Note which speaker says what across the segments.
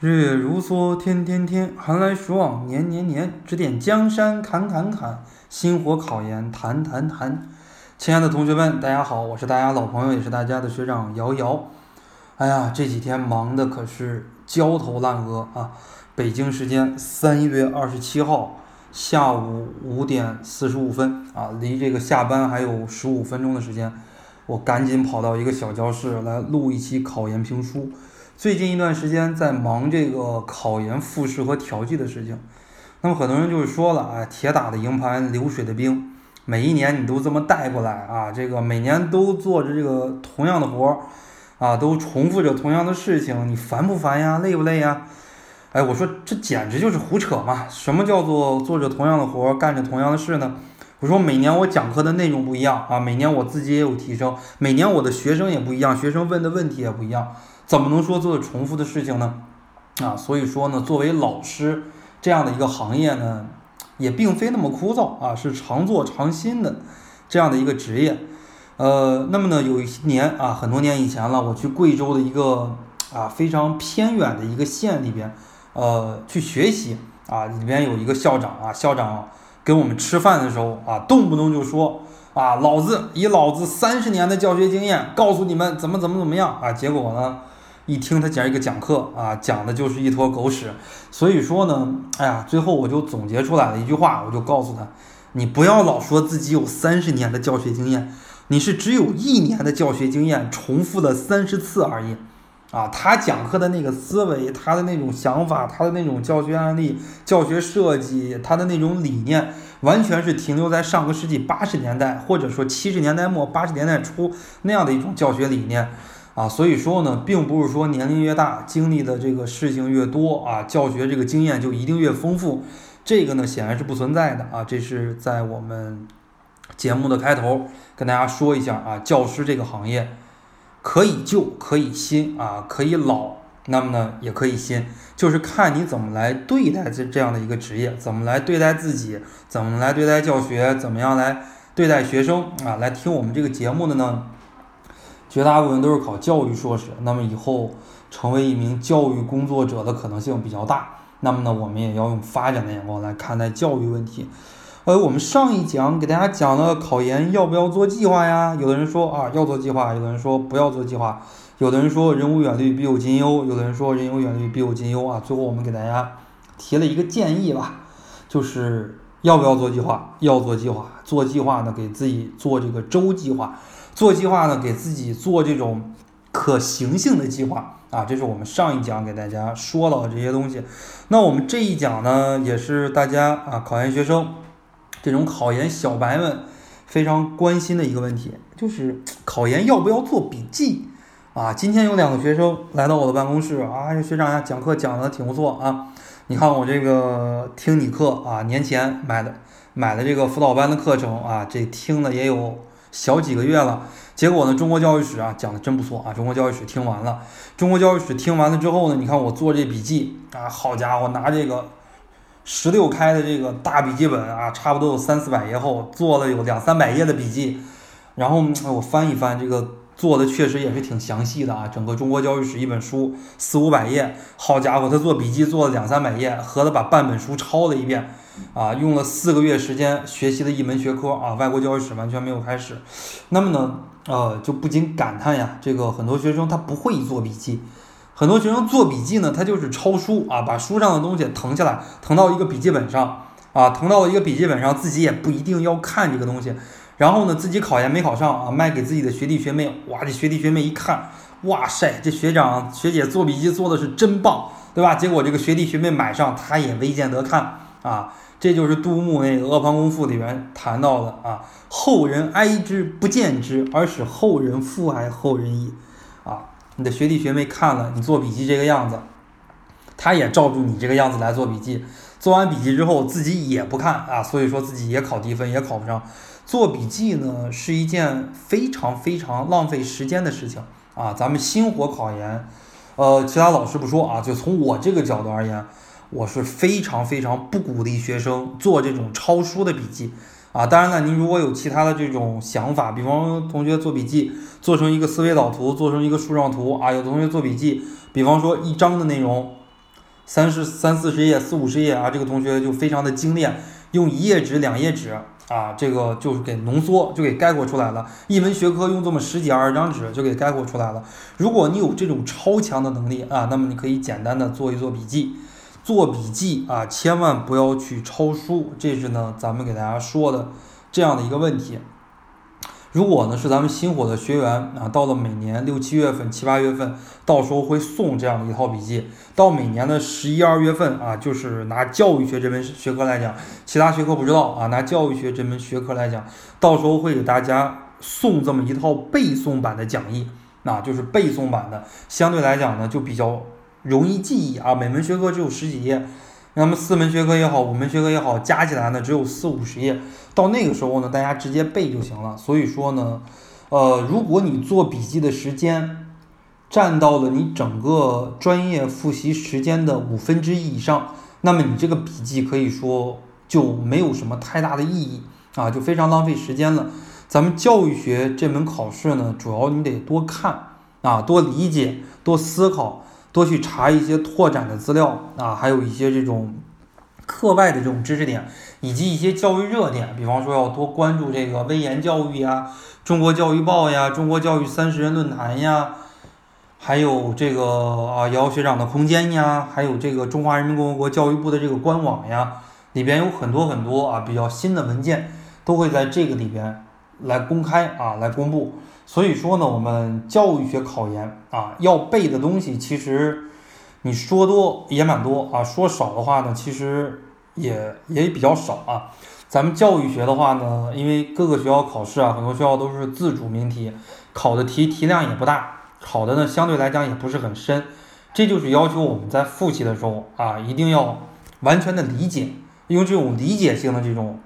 Speaker 1: 日月如梭，天天天，寒来暑往，年年年。指点江山，砍砍砍，星火考研，谈谈谈。亲爱的同学们，大家好，我是大家老朋友，也是大家的学长瑶瑶。哎呀，这几天忙的可是焦头烂额啊！北京时间三月二十七号下午五点四十五分啊，离这个下班还有十五分钟的时间，我赶紧跑到一个小教室来录一期考研评书。最近一段时间在忙这个考研复试和调剂的事情，那么很多人就是说了，哎，铁打的营盘流水的兵，每一年你都这么带过来啊，这个每年都做着这个同样的活儿，啊，都重复着同样的事情，你烦不烦呀？累不累呀？哎，我说这简直就是胡扯嘛！什么叫做做着同样的活儿，干着同样的事呢？我说每年我讲课的内容不一样啊，每年我自己也有提升，每年我的学生也不一样，学生问的问题也不一样。怎么能说做重复的事情呢？啊，所以说呢，作为老师这样的一个行业呢，也并非那么枯燥啊，是常做常新的这样的一个职业。呃，那么呢，有一年啊，很多年以前了，我去贵州的一个啊非常偏远的一个县里边，呃，去学习啊，里边有一个校长啊，校长跟我们吃饭的时候啊，动不动就说。啊，老子以老子三十年的教学经验告诉你们怎么怎么怎么样啊！结果呢，一听他讲一个讲课啊，讲的就是一坨狗屎。所以说呢，哎呀，最后我就总结出来了一句话，我就告诉他：你不要老说自己有三十年的教学经验，你是只有一年的教学经验，重复了三十次而已。啊，他讲课的那个思维，他的那种想法，他的那种教学案例、教学设计，他的那种理念，完全是停留在上个世纪八十年代，或者说七十年代末八十年代初那样的一种教学理念。啊，所以说呢，并不是说年龄越大，经历的这个事情越多啊，教学这个经验就一定越丰富。这个呢，显然是不存在的啊。这是在我们节目的开头跟大家说一下啊，教师这个行业。可以旧，可以新啊，可以老，那么呢，也可以新，就是看你怎么来对待这这样的一个职业，怎么来对待自己，怎么来对待教学，怎么样来对待学生啊？来听我们这个节目的呢，绝大部分都是考教育硕士，那么以后成为一名教育工作者的可能性比较大。那么呢，我们也要用发展的眼光来看待教育问题。呃，我们上一讲给大家讲了考研要不要做计划呀？有的人说啊要做计划，有的人说不要做计划，有的人说人无远虑必有近忧，有的人说人有远虑必有近忧啊。最后我们给大家提了一个建议吧，就是要不要做计划？要做计划，做计划呢给自己做这个周计划，做计划呢给自己做这种可行性的计划啊。这是我们上一讲给大家说了这些东西。那我们这一讲呢，也是大家啊考研学生。这种考研小白们非常关心的一个问题，就是考研要不要做笔记啊？今天有两个学生来到我的办公室啊，学长呀，讲课讲的挺不错啊。你看我这个听你课啊，年前买的买的这个辅导班的课程啊，这听了也有小几个月了。结果呢，中国教育史啊讲的真不错啊。中国教育史听完了，中国教育史听完了之后呢，你看我做这笔记啊，好家伙，拿这个。十六开的这个大笔记本啊，差不多有三四百页厚，做了有两三百页的笔记。然后我翻一翻，这个做的确实也是挺详细的啊。整个中国教育史一本书四五百页，好家伙，他做笔记做了两三百页，合着把半本书抄了一遍啊，用了四个月时间学习了一门学科啊，外国教育史完全没有开始。那么呢，呃，就不禁感叹呀，这个很多学生他不会做笔记。很多学生做笔记呢，他就是抄书啊，把书上的东西腾下来，腾到一个笔记本上啊，腾到了一个笔记本上，自己也不一定要看这个东西。然后呢，自己考研没考上啊，卖给自己的学弟学妹，哇，这学弟学妹一看，哇塞，这学长学姐做笔记做的是真棒，对吧？结果这个学弟学妹买上，他也未见得看啊。这就是杜牧那个《阿房宫赋》里面谈到的啊，后人哀之不见之，而使后人复哀后人矣。啊你的学弟学妹看了你做笔记这个样子，他也照住你这个样子来做笔记。做完笔记之后，自己也不看啊，所以说自己也考低分，也考不上。做笔记呢是一件非常非常浪费时间的事情啊。咱们星火考研，呃，其他老师不说啊，就从我这个角度而言，我是非常非常不鼓励学生做这种抄书的笔记。啊，当然了，您如果有其他的这种想法，比方同学做笔记做成一个思维导图，做成一个树状图啊，有的同学做笔记，比方说一章的内容三十三四十页、四五十页啊，这个同学就非常的精炼，用一页纸、两页纸啊，这个就是给浓缩，就给概括出来了。一门学科用这么十几二十张纸就给概括出来了。如果你有这种超强的能力啊，那么你可以简单的做一做笔记。做笔记啊，千万不要去抄书，这是呢咱们给大家说的这样的一个问题。如果呢是咱们新火的学员啊，到了每年六七月份、七八月份，到时候会送这样的一套笔记。到每年的十一二月份啊，就是拿教育学这门学科来讲，其他学科不知道啊，拿教育学这门学科来讲，到时候会给大家送这么一套背诵版的讲义，那就是背诵版的，相对来讲呢就比较容易记忆啊。每门学科只有十几页。那么四门学科也好，五门学科也好，加起来呢只有四五十页，到那个时候呢，大家直接背就行了。所以说呢，呃，如果你做笔记的时间占到了你整个专业复习时间的五分之一以上，那么你这个笔记可以说就没有什么太大的意义啊，就非常浪费时间了。咱们教育学这门考试呢，主要你得多看啊，多理解，多思考。多去查一些拓展的资料啊，还有一些这种课外的这种知识点，以及一些教育热点，比方说要多关注这个微言教育呀、中国教育报呀、中国教育三十人论坛呀，还有这个啊姚学长的空间呀，还有这个中华人民共和国教育部的这个官网呀，里边有很多很多啊比较新的文件，都会在这个里边来公开啊来公布。所以说呢，我们教育学考研啊，要背的东西其实你说多也蛮多啊，说少的话呢，其实也也比较少啊。咱们教育学的话呢，因为各个学校考试啊，很多学校都是自主命题，考的题题量也不大，考的呢相对来讲也不是很深，这就是要求我们在复习的时候啊，一定要完全的理解，用这种理解性的这种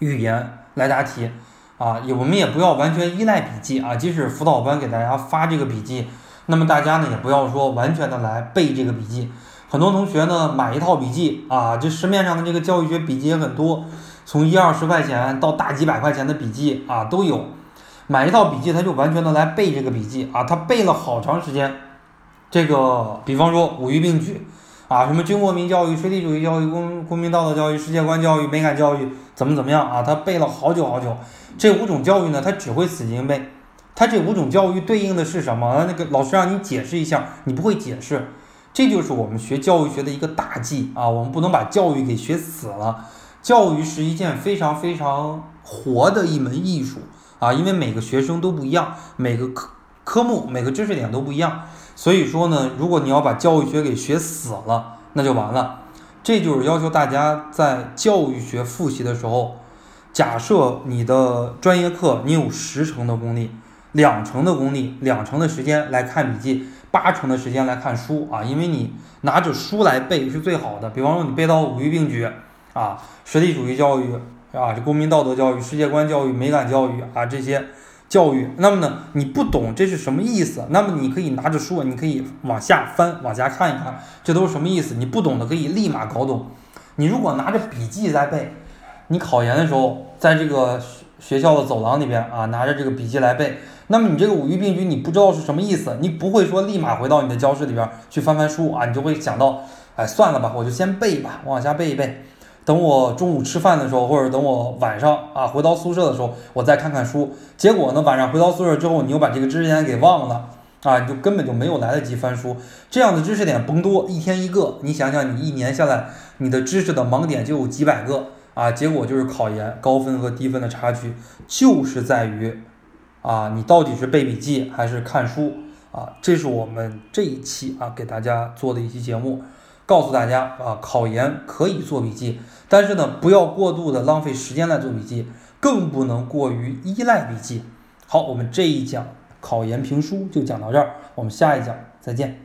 Speaker 1: 语言来答题。啊，也我们也不要完全依赖笔记啊，即使辅导班给大家发这个笔记，那么大家呢也不要说完全的来背这个笔记。很多同学呢买一套笔记啊，这市面上的这个教育学笔记也很多，从一二十块钱到大几百块钱的笔记啊都有。买一套笔记他就完全的来背这个笔记啊，他背了好长时间。这个比方说五育并举。啊，什么军国民教育、水利主义教育、公公民道德教育、世界观教育、美感教育，怎么怎么样啊？他背了好久好久。这五种教育呢，他只会死记硬背。他这五种教育对应的是什么？那个老师让你解释一下，你不会解释。这就是我们学教育学的一个大忌啊！我们不能把教育给学死了。教育是一件非常非常活的一门艺术啊，因为每个学生都不一样，每个科科目、每个知识点都不一样。所以说呢，如果你要把教育学给学死了，那就完了。这就是要求大家在教育学复习的时候，假设你的专业课你有十成的功力，两成的功力，两成的时间来看笔记，八成的时间来看书啊，因为你拿着书来背是最好的。比方说你背到五育并举啊，实体主义教育啊，这公民道德教育、世界观教育、美感教育啊这些。教育，那么呢，你不懂这是什么意思？那么你可以拿着书，你可以往下翻，往下看一看，这都是什么意思？你不懂的可以立马搞懂。你如果拿着笔记在背，你考研的时候，在这个学校的走廊里边啊，拿着这个笔记来背，那么你这个五育并举你不知道是什么意思，你不会说立马回到你的教室里边去翻翻书啊，你就会想到，哎，算了吧，我就先背吧，往下背一背。等我中午吃饭的时候，或者等我晚上啊回到宿舍的时候，我再看看书。结果呢，晚上回到宿舍之后，你又把这个知识点给忘了啊，你就根本就没有来得及翻书。这样的知识点甭多，一天一个，你想想，你一年下来，你的知识的盲点就有几百个啊。结果就是考研高分和低分的差距，就是在于啊，你到底是背笔记还是看书啊？这是我们这一期啊给大家做的一期节目。告诉大家啊，考研可以做笔记，但是呢，不要过度的浪费时间来做笔记，更不能过于依赖笔记。好，我们这一讲考研评书就讲到这儿，我们下一讲再见。